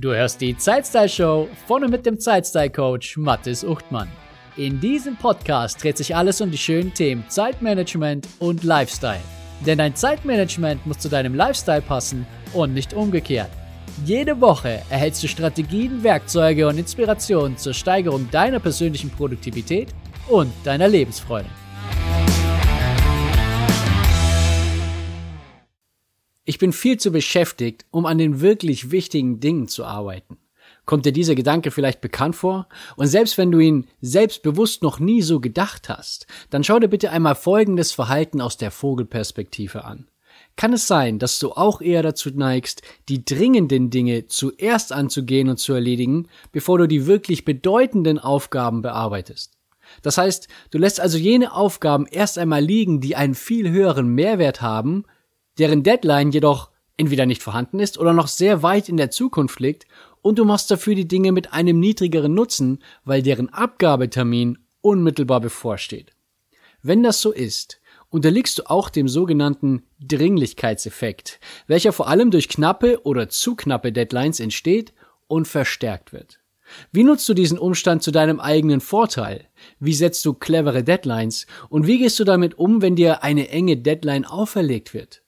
Du hörst die Zeitstyle Show von und mit dem Zeitstyle Coach Mathis Uchtmann. In diesem Podcast dreht sich alles um die schönen Themen Zeitmanagement und Lifestyle. Denn dein Zeitmanagement muss zu deinem Lifestyle passen und nicht umgekehrt. Jede Woche erhältst du Strategien, Werkzeuge und Inspirationen zur Steigerung deiner persönlichen Produktivität und deiner Lebensfreude. Ich bin viel zu beschäftigt, um an den wirklich wichtigen Dingen zu arbeiten. Kommt dir dieser Gedanke vielleicht bekannt vor? Und selbst wenn du ihn selbstbewusst noch nie so gedacht hast, dann schau dir bitte einmal folgendes Verhalten aus der Vogelperspektive an. Kann es sein, dass du auch eher dazu neigst, die dringenden Dinge zuerst anzugehen und zu erledigen, bevor du die wirklich bedeutenden Aufgaben bearbeitest? Das heißt, du lässt also jene Aufgaben erst einmal liegen, die einen viel höheren Mehrwert haben, deren Deadline jedoch entweder nicht vorhanden ist oder noch sehr weit in der Zukunft liegt und du machst dafür die Dinge mit einem niedrigeren Nutzen, weil deren Abgabetermin unmittelbar bevorsteht. Wenn das so ist, unterliegst du auch dem sogenannten Dringlichkeitseffekt, welcher vor allem durch knappe oder zu knappe Deadlines entsteht und verstärkt wird. Wie nutzt du diesen Umstand zu deinem eigenen Vorteil? Wie setzt du clevere Deadlines? Und wie gehst du damit um, wenn dir eine enge Deadline auferlegt wird?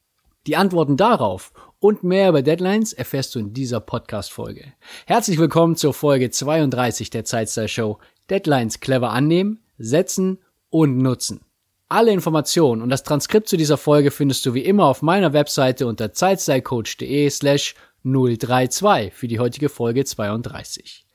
Die Antworten darauf und mehr über Deadlines erfährst du in dieser Podcast-Folge. Herzlich willkommen zur Folge 32 der Zeitstyle Show. Deadlines clever annehmen, setzen und nutzen. Alle Informationen und das Transkript zu dieser Folge findest du wie immer auf meiner Webseite unter zeitstylecoach.de slash 032 für die heutige Folge 32.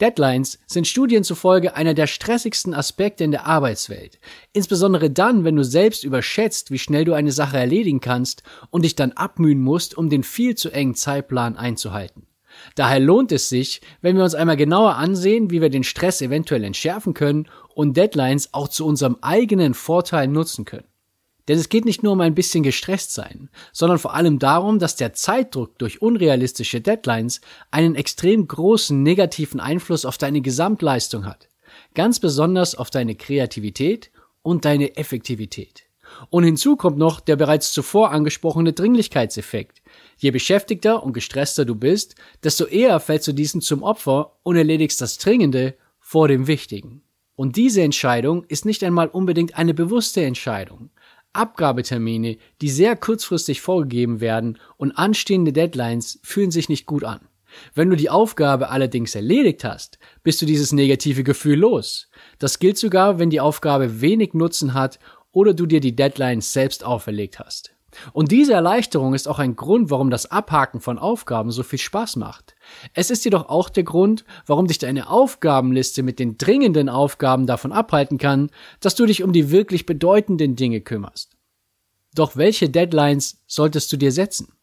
Deadlines sind Studien zufolge einer der stressigsten Aspekte in der Arbeitswelt. Insbesondere dann, wenn du selbst überschätzt, wie schnell du eine Sache erledigen kannst und dich dann abmühen musst, um den viel zu engen Zeitplan einzuhalten. Daher lohnt es sich, wenn wir uns einmal genauer ansehen, wie wir den Stress eventuell entschärfen können und Deadlines auch zu unserem eigenen Vorteil nutzen können. Denn es geht nicht nur um ein bisschen gestresst sein, sondern vor allem darum, dass der Zeitdruck durch unrealistische Deadlines einen extrem großen negativen Einfluss auf deine Gesamtleistung hat. Ganz besonders auf deine Kreativität und deine Effektivität. Und hinzu kommt noch der bereits zuvor angesprochene Dringlichkeitseffekt. Je beschäftigter und gestresster du bist, desto eher fällst du diesen zum Opfer und erledigst das Dringende vor dem Wichtigen. Und diese Entscheidung ist nicht einmal unbedingt eine bewusste Entscheidung. Abgabetermine, die sehr kurzfristig vorgegeben werden und anstehende Deadlines fühlen sich nicht gut an. Wenn du die Aufgabe allerdings erledigt hast, bist du dieses negative Gefühl los. Das gilt sogar, wenn die Aufgabe wenig Nutzen hat oder du dir die Deadlines selbst auferlegt hast. Und diese Erleichterung ist auch ein Grund, warum das Abhaken von Aufgaben so viel Spaß macht. Es ist jedoch auch der Grund, warum dich deine Aufgabenliste mit den dringenden Aufgaben davon abhalten kann, dass du dich um die wirklich bedeutenden Dinge kümmerst. Doch welche Deadlines solltest du dir setzen?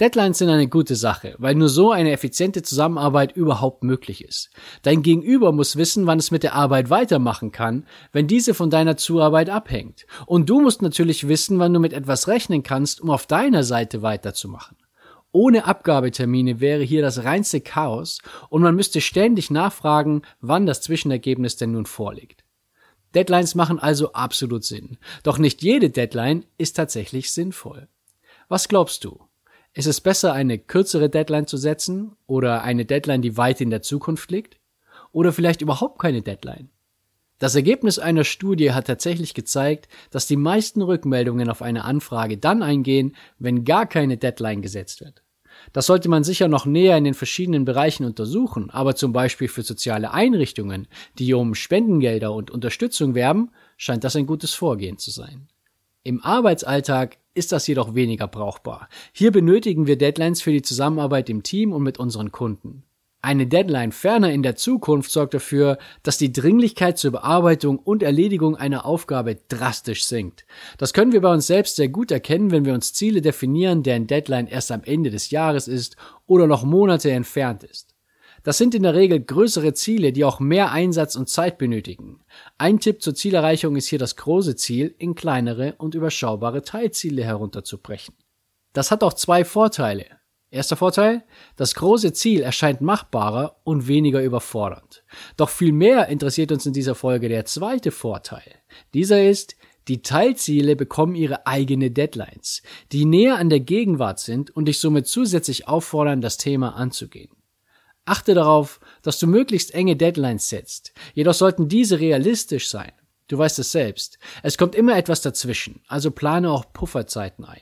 Deadlines sind eine gute Sache, weil nur so eine effiziente Zusammenarbeit überhaupt möglich ist. Dein Gegenüber muss wissen, wann es mit der Arbeit weitermachen kann, wenn diese von deiner Zuarbeit abhängt. Und du musst natürlich wissen, wann du mit etwas rechnen kannst, um auf deiner Seite weiterzumachen. Ohne Abgabetermine wäre hier das reinste Chaos und man müsste ständig nachfragen, wann das Zwischenergebnis denn nun vorliegt. Deadlines machen also absolut Sinn. Doch nicht jede Deadline ist tatsächlich sinnvoll. Was glaubst du? Ist es besser, eine kürzere Deadline zu setzen oder eine Deadline, die weit in der Zukunft liegt? Oder vielleicht überhaupt keine Deadline? Das Ergebnis einer Studie hat tatsächlich gezeigt, dass die meisten Rückmeldungen auf eine Anfrage dann eingehen, wenn gar keine Deadline gesetzt wird. Das sollte man sicher noch näher in den verschiedenen Bereichen untersuchen, aber zum Beispiel für soziale Einrichtungen, die um Spendengelder und Unterstützung werben, scheint das ein gutes Vorgehen zu sein. Im Arbeitsalltag ist das jedoch weniger brauchbar. Hier benötigen wir Deadlines für die Zusammenarbeit im Team und mit unseren Kunden. Eine Deadline ferner in der Zukunft sorgt dafür, dass die Dringlichkeit zur Bearbeitung und Erledigung einer Aufgabe drastisch sinkt. Das können wir bei uns selbst sehr gut erkennen, wenn wir uns Ziele definieren, deren Deadline erst am Ende des Jahres ist oder noch Monate entfernt ist. Das sind in der Regel größere Ziele, die auch mehr Einsatz und Zeit benötigen. Ein Tipp zur Zielerreichung ist hier das große Ziel in kleinere und überschaubare Teilziele herunterzubrechen. Das hat auch zwei Vorteile. Erster Vorteil, das große Ziel erscheint machbarer und weniger überfordernd. Doch viel mehr interessiert uns in dieser Folge der zweite Vorteil. Dieser ist, die Teilziele bekommen ihre eigene Deadlines, die näher an der Gegenwart sind und dich somit zusätzlich auffordern, das Thema anzugehen. Achte darauf, dass du möglichst enge Deadlines setzt. Jedoch sollten diese realistisch sein. Du weißt es selbst. Es kommt immer etwas dazwischen, also plane auch Pufferzeiten ein.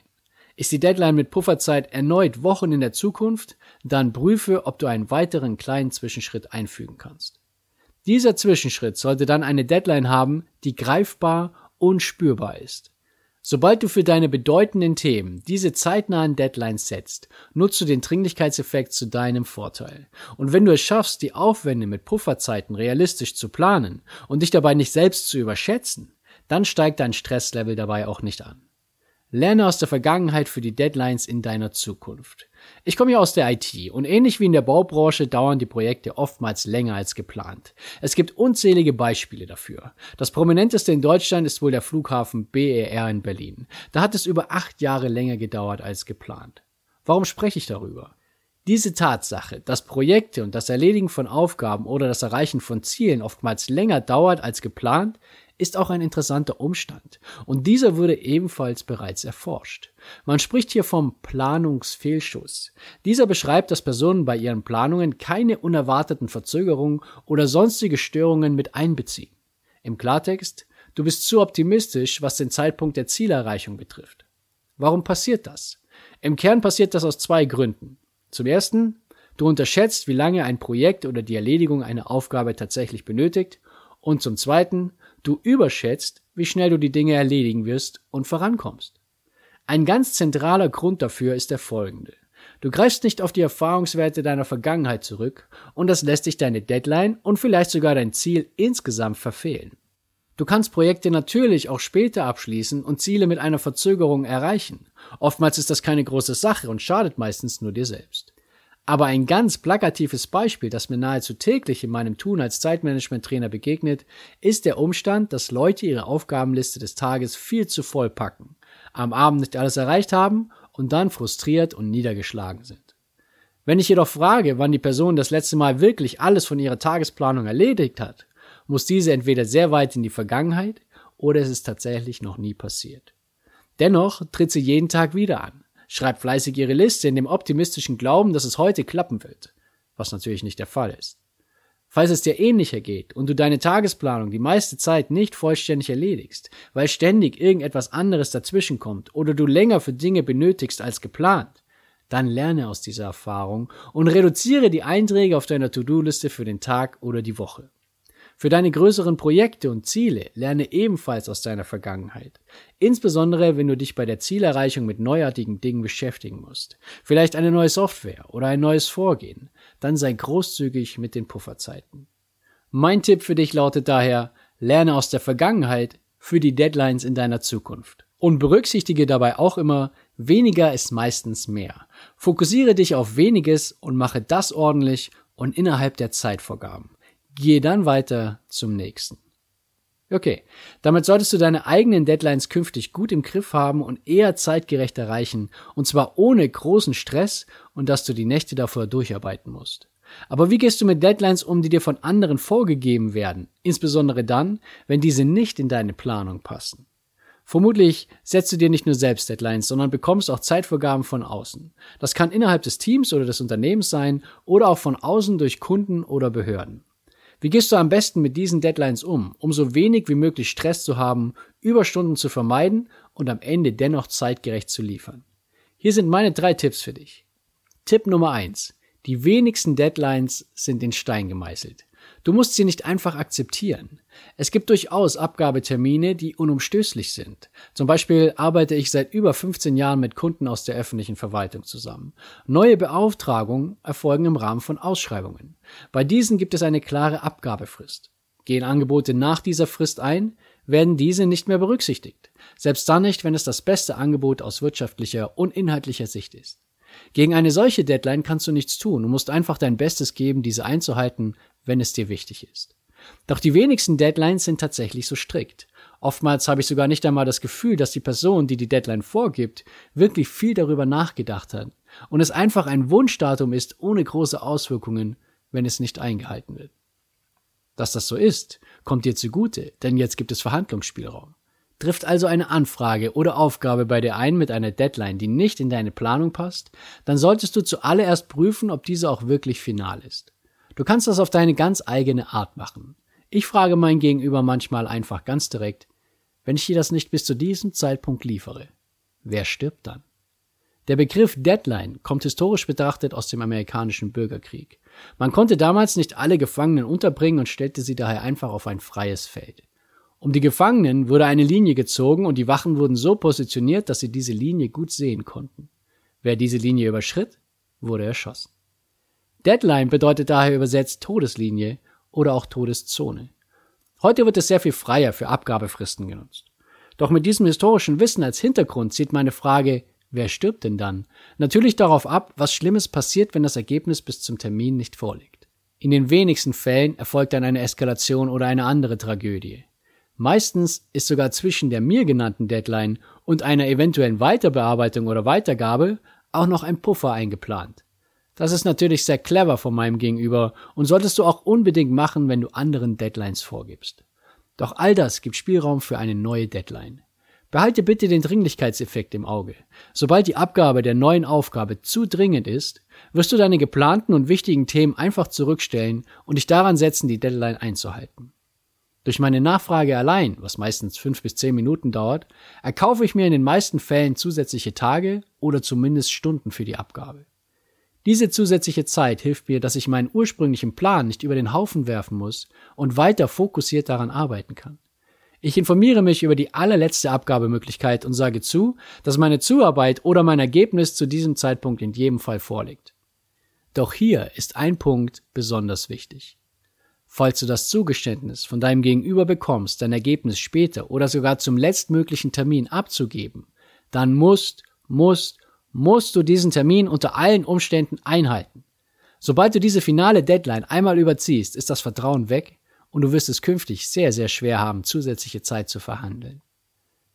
Ist die Deadline mit Pufferzeit erneut Wochen in der Zukunft, dann prüfe, ob du einen weiteren kleinen Zwischenschritt einfügen kannst. Dieser Zwischenschritt sollte dann eine Deadline haben, die greifbar und spürbar ist. Sobald du für deine bedeutenden Themen diese zeitnahen Deadlines setzt, nutzt du den Dringlichkeitseffekt zu deinem Vorteil. Und wenn du es schaffst, die Aufwände mit Pufferzeiten realistisch zu planen und dich dabei nicht selbst zu überschätzen, dann steigt dein Stresslevel dabei auch nicht an. Lerne aus der Vergangenheit für die Deadlines in deiner Zukunft. Ich komme ja aus der IT und ähnlich wie in der Baubranche dauern die Projekte oftmals länger als geplant. Es gibt unzählige Beispiele dafür. Das prominenteste in Deutschland ist wohl der Flughafen BER in Berlin. Da hat es über acht Jahre länger gedauert als geplant. Warum spreche ich darüber? Diese Tatsache, dass Projekte und das Erledigen von Aufgaben oder das Erreichen von Zielen oftmals länger dauert als geplant, ist auch ein interessanter Umstand, und dieser wurde ebenfalls bereits erforscht. Man spricht hier vom Planungsfehlschuss. Dieser beschreibt, dass Personen bei ihren Planungen keine unerwarteten Verzögerungen oder sonstige Störungen mit einbeziehen. Im Klartext, du bist zu optimistisch, was den Zeitpunkt der Zielerreichung betrifft. Warum passiert das? Im Kern passiert das aus zwei Gründen. Zum ersten, du unterschätzt, wie lange ein Projekt oder die Erledigung einer Aufgabe tatsächlich benötigt, und zum zweiten, Du überschätzt, wie schnell du die Dinge erledigen wirst und vorankommst. Ein ganz zentraler Grund dafür ist der folgende. Du greifst nicht auf die Erfahrungswerte deiner Vergangenheit zurück und das lässt dich deine Deadline und vielleicht sogar dein Ziel insgesamt verfehlen. Du kannst Projekte natürlich auch später abschließen und Ziele mit einer Verzögerung erreichen. Oftmals ist das keine große Sache und schadet meistens nur dir selbst. Aber ein ganz plakatives Beispiel, das mir nahezu täglich in meinem Tun als Zeitmanagement-Trainer begegnet, ist der Umstand, dass Leute ihre Aufgabenliste des Tages viel zu voll packen, am Abend nicht alles erreicht haben und dann frustriert und niedergeschlagen sind. Wenn ich jedoch frage, wann die Person das letzte Mal wirklich alles von ihrer Tagesplanung erledigt hat, muss diese entweder sehr weit in die Vergangenheit oder es ist tatsächlich noch nie passiert. Dennoch tritt sie jeden Tag wieder an schreibt fleißig ihre Liste in dem optimistischen Glauben, dass es heute klappen wird, was natürlich nicht der Fall ist. Falls es dir ähnlicher geht und du deine Tagesplanung die meiste Zeit nicht vollständig erledigst, weil ständig irgendetwas anderes dazwischen kommt oder du länger für Dinge benötigst als geplant, dann lerne aus dieser Erfahrung und reduziere die Einträge auf deiner To-Do-Liste für den Tag oder die Woche. Für deine größeren Projekte und Ziele lerne ebenfalls aus deiner Vergangenheit. Insbesondere, wenn du dich bei der Zielerreichung mit neuartigen Dingen beschäftigen musst. Vielleicht eine neue Software oder ein neues Vorgehen. Dann sei großzügig mit den Pufferzeiten. Mein Tipp für dich lautet daher, lerne aus der Vergangenheit für die Deadlines in deiner Zukunft. Und berücksichtige dabei auch immer, weniger ist meistens mehr. Fokussiere dich auf weniges und mache das ordentlich und innerhalb der Zeitvorgaben. Gehe dann weiter zum nächsten. Okay, damit solltest du deine eigenen Deadlines künftig gut im Griff haben und eher zeitgerecht erreichen, und zwar ohne großen Stress und dass du die Nächte davor durcharbeiten musst. Aber wie gehst du mit Deadlines um, die dir von anderen vorgegeben werden, insbesondere dann, wenn diese nicht in deine Planung passen? Vermutlich setzt du dir nicht nur selbst Deadlines, sondern bekommst auch Zeitvorgaben von außen. Das kann innerhalb des Teams oder des Unternehmens sein oder auch von außen durch Kunden oder Behörden. Wie gehst du am besten mit diesen Deadlines um, um so wenig wie möglich Stress zu haben, Überstunden zu vermeiden und am Ende dennoch zeitgerecht zu liefern? Hier sind meine drei Tipps für dich. Tipp Nummer eins: Die wenigsten Deadlines sind in Stein gemeißelt. Du musst sie nicht einfach akzeptieren. Es gibt durchaus Abgabetermine, die unumstößlich sind. Zum Beispiel arbeite ich seit über 15 Jahren mit Kunden aus der öffentlichen Verwaltung zusammen. Neue Beauftragungen erfolgen im Rahmen von Ausschreibungen. Bei diesen gibt es eine klare Abgabefrist. Gehen Angebote nach dieser Frist ein, werden diese nicht mehr berücksichtigt. Selbst dann nicht, wenn es das beste Angebot aus wirtschaftlicher und inhaltlicher Sicht ist. Gegen eine solche Deadline kannst du nichts tun. Du musst einfach dein Bestes geben, diese einzuhalten, wenn es dir wichtig ist. Doch die wenigsten Deadlines sind tatsächlich so strikt. Oftmals habe ich sogar nicht einmal das Gefühl, dass die Person, die die Deadline vorgibt, wirklich viel darüber nachgedacht hat und es einfach ein Wunschdatum ist ohne große Auswirkungen, wenn es nicht eingehalten wird. Dass das so ist, kommt dir zugute, denn jetzt gibt es Verhandlungsspielraum. Trifft also eine Anfrage oder Aufgabe bei dir ein mit einer Deadline, die nicht in deine Planung passt, dann solltest du zuallererst prüfen, ob diese auch wirklich final ist. Du kannst das auf deine ganz eigene Art machen. Ich frage mein Gegenüber manchmal einfach ganz direkt, wenn ich dir das nicht bis zu diesem Zeitpunkt liefere, wer stirbt dann? Der Begriff Deadline kommt historisch betrachtet aus dem amerikanischen Bürgerkrieg. Man konnte damals nicht alle Gefangenen unterbringen und stellte sie daher einfach auf ein freies Feld. Um die Gefangenen wurde eine Linie gezogen und die Wachen wurden so positioniert, dass sie diese Linie gut sehen konnten. Wer diese Linie überschritt, wurde erschossen. Deadline bedeutet daher übersetzt Todeslinie oder auch Todeszone. Heute wird es sehr viel freier für Abgabefristen genutzt. Doch mit diesem historischen Wissen als Hintergrund zieht meine Frage, Wer stirbt denn dann? Natürlich darauf ab, was Schlimmes passiert, wenn das Ergebnis bis zum Termin nicht vorliegt. In den wenigsten Fällen erfolgt dann eine Eskalation oder eine andere Tragödie. Meistens ist sogar zwischen der mir genannten Deadline und einer eventuellen Weiterbearbeitung oder Weitergabe auch noch ein Puffer eingeplant. Das ist natürlich sehr clever von meinem Gegenüber und solltest du auch unbedingt machen, wenn du anderen Deadlines vorgibst. Doch all das gibt Spielraum für eine neue Deadline. Behalte bitte den Dringlichkeitseffekt im Auge. Sobald die Abgabe der neuen Aufgabe zu dringend ist, wirst du deine geplanten und wichtigen Themen einfach zurückstellen und dich daran setzen, die Deadline einzuhalten. Durch meine Nachfrage allein, was meistens fünf bis zehn Minuten dauert, erkaufe ich mir in den meisten Fällen zusätzliche Tage oder zumindest Stunden für die Abgabe. Diese zusätzliche Zeit hilft mir, dass ich meinen ursprünglichen Plan nicht über den Haufen werfen muss und weiter fokussiert daran arbeiten kann. Ich informiere mich über die allerletzte Abgabemöglichkeit und sage zu, dass meine Zuarbeit oder mein Ergebnis zu diesem Zeitpunkt in jedem Fall vorliegt. Doch hier ist ein Punkt besonders wichtig. Falls du das Zugeständnis von deinem Gegenüber bekommst, dein Ergebnis später oder sogar zum letztmöglichen Termin abzugeben, dann musst, musst, musst du diesen Termin unter allen Umständen einhalten. Sobald du diese finale Deadline einmal überziehst, ist das Vertrauen weg und du wirst es künftig sehr, sehr schwer haben, zusätzliche Zeit zu verhandeln.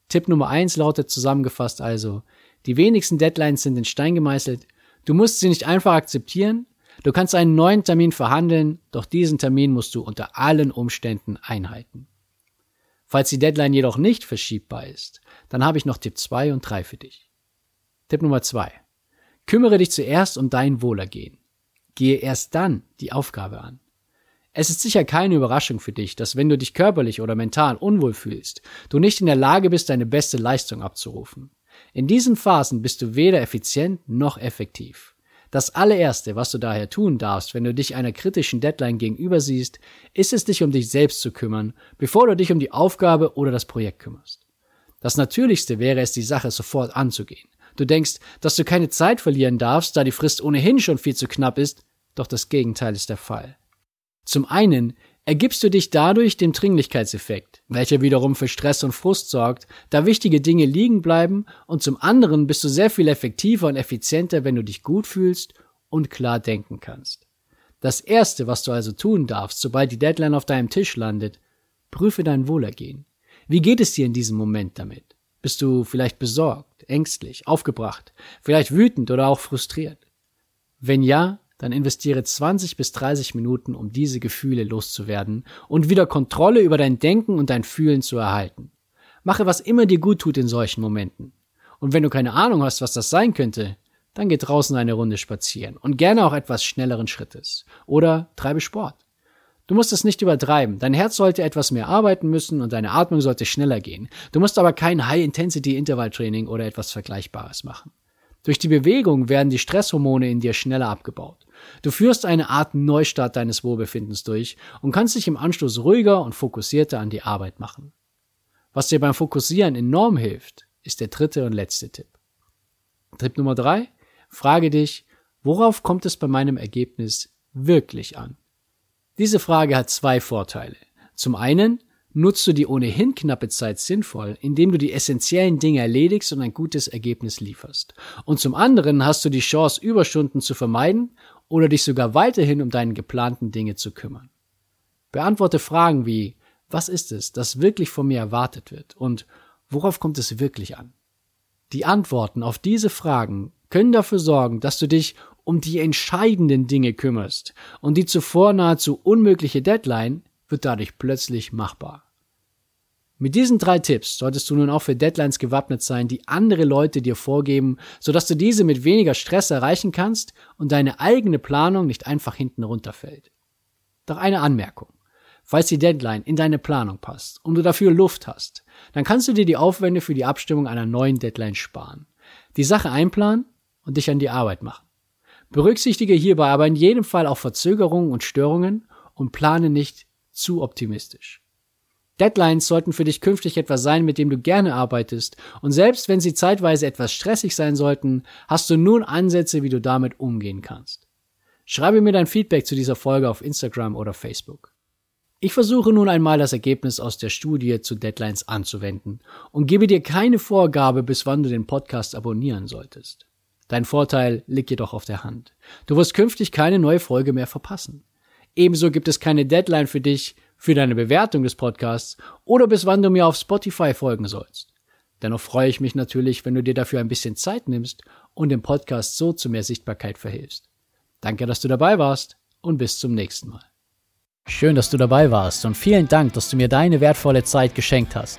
Tipp Nummer eins lautet zusammengefasst also, die wenigsten Deadlines sind in Stein gemeißelt, du musst sie nicht einfach akzeptieren, du kannst einen neuen Termin verhandeln, doch diesen Termin musst du unter allen Umständen einhalten. Falls die Deadline jedoch nicht verschiebbar ist, dann habe ich noch Tipp zwei und drei für dich. Tipp Nummer zwei: Kümmere dich zuerst um dein Wohlergehen. Gehe erst dann die Aufgabe an. Es ist sicher keine Überraschung für dich, dass wenn du dich körperlich oder mental unwohl fühlst, du nicht in der Lage bist, deine beste Leistung abzurufen. In diesen Phasen bist du weder effizient noch effektiv. Das allererste, was du daher tun darfst, wenn du dich einer kritischen Deadline gegenüber siehst, ist es, dich um dich selbst zu kümmern, bevor du dich um die Aufgabe oder das Projekt kümmerst. Das Natürlichste wäre es, die Sache sofort anzugehen. Du denkst, dass du keine Zeit verlieren darfst, da die Frist ohnehin schon viel zu knapp ist, doch das Gegenteil ist der Fall. Zum einen ergibst du dich dadurch dem Dringlichkeitseffekt, welcher wiederum für Stress und Frust sorgt, da wichtige Dinge liegen bleiben und zum anderen bist du sehr viel effektiver und effizienter, wenn du dich gut fühlst und klar denken kannst. Das erste, was du also tun darfst, sobald die Deadline auf deinem Tisch landet, prüfe dein Wohlergehen. Wie geht es dir in diesem Moment damit? Bist du vielleicht besorgt, ängstlich, aufgebracht, vielleicht wütend oder auch frustriert? Wenn ja, dann investiere 20 bis 30 Minuten, um diese Gefühle loszuwerden und wieder Kontrolle über dein Denken und dein Fühlen zu erhalten. Mache, was immer dir gut tut in solchen Momenten. Und wenn du keine Ahnung hast, was das sein könnte, dann geh draußen eine Runde spazieren und gerne auch etwas schnelleren Schrittes. Oder treibe Sport. Du musst es nicht übertreiben. Dein Herz sollte etwas mehr arbeiten müssen und deine Atmung sollte schneller gehen. Du musst aber kein High-Intensity-Intervalltraining oder etwas Vergleichbares machen. Durch die Bewegung werden die Stresshormone in dir schneller abgebaut. Du führst eine Art Neustart deines Wohlbefindens durch und kannst dich im Anschluss ruhiger und fokussierter an die Arbeit machen. Was dir beim Fokussieren enorm hilft, ist der dritte und letzte Tipp. Tipp Nummer drei, frage dich, worauf kommt es bei meinem Ergebnis wirklich an? Diese Frage hat zwei Vorteile. Zum einen nutzt du die ohnehin knappe Zeit sinnvoll, indem du die essentiellen Dinge erledigst und ein gutes Ergebnis lieferst. Und zum anderen hast du die Chance, Überstunden zu vermeiden oder dich sogar weiterhin um deine geplanten Dinge zu kümmern. Beantworte Fragen wie, was ist es, das wirklich von mir erwartet wird und worauf kommt es wirklich an? Die Antworten auf diese Fragen können dafür sorgen, dass du dich um die entscheidenden Dinge kümmerst und die zuvor nahezu unmögliche Deadline wird dadurch plötzlich machbar. Mit diesen drei Tipps solltest du nun auch für Deadlines gewappnet sein, die andere Leute dir vorgeben, sodass du diese mit weniger Stress erreichen kannst und deine eigene Planung nicht einfach hinten runterfällt. Doch eine Anmerkung. Falls die Deadline in deine Planung passt und du dafür Luft hast, dann kannst du dir die Aufwände für die Abstimmung einer neuen Deadline sparen. Die Sache einplanen und dich an die Arbeit machen. Berücksichtige hierbei aber in jedem Fall auch Verzögerungen und Störungen und plane nicht zu optimistisch. Deadlines sollten für dich künftig etwas sein, mit dem du gerne arbeitest, und selbst wenn sie zeitweise etwas stressig sein sollten, hast du nun Ansätze, wie du damit umgehen kannst. Schreibe mir dein Feedback zu dieser Folge auf Instagram oder Facebook. Ich versuche nun einmal das Ergebnis aus der Studie zu Deadlines anzuwenden und gebe dir keine Vorgabe, bis wann du den Podcast abonnieren solltest. Dein Vorteil liegt jedoch auf der Hand. Du wirst künftig keine neue Folge mehr verpassen. Ebenso gibt es keine Deadline für dich, für deine Bewertung des Podcasts oder bis wann du mir auf Spotify folgen sollst. Dennoch freue ich mich natürlich, wenn du dir dafür ein bisschen Zeit nimmst und dem Podcast so zu mehr Sichtbarkeit verhilfst. Danke, dass du dabei warst und bis zum nächsten Mal. Schön, dass du dabei warst und vielen Dank, dass du mir deine wertvolle Zeit geschenkt hast.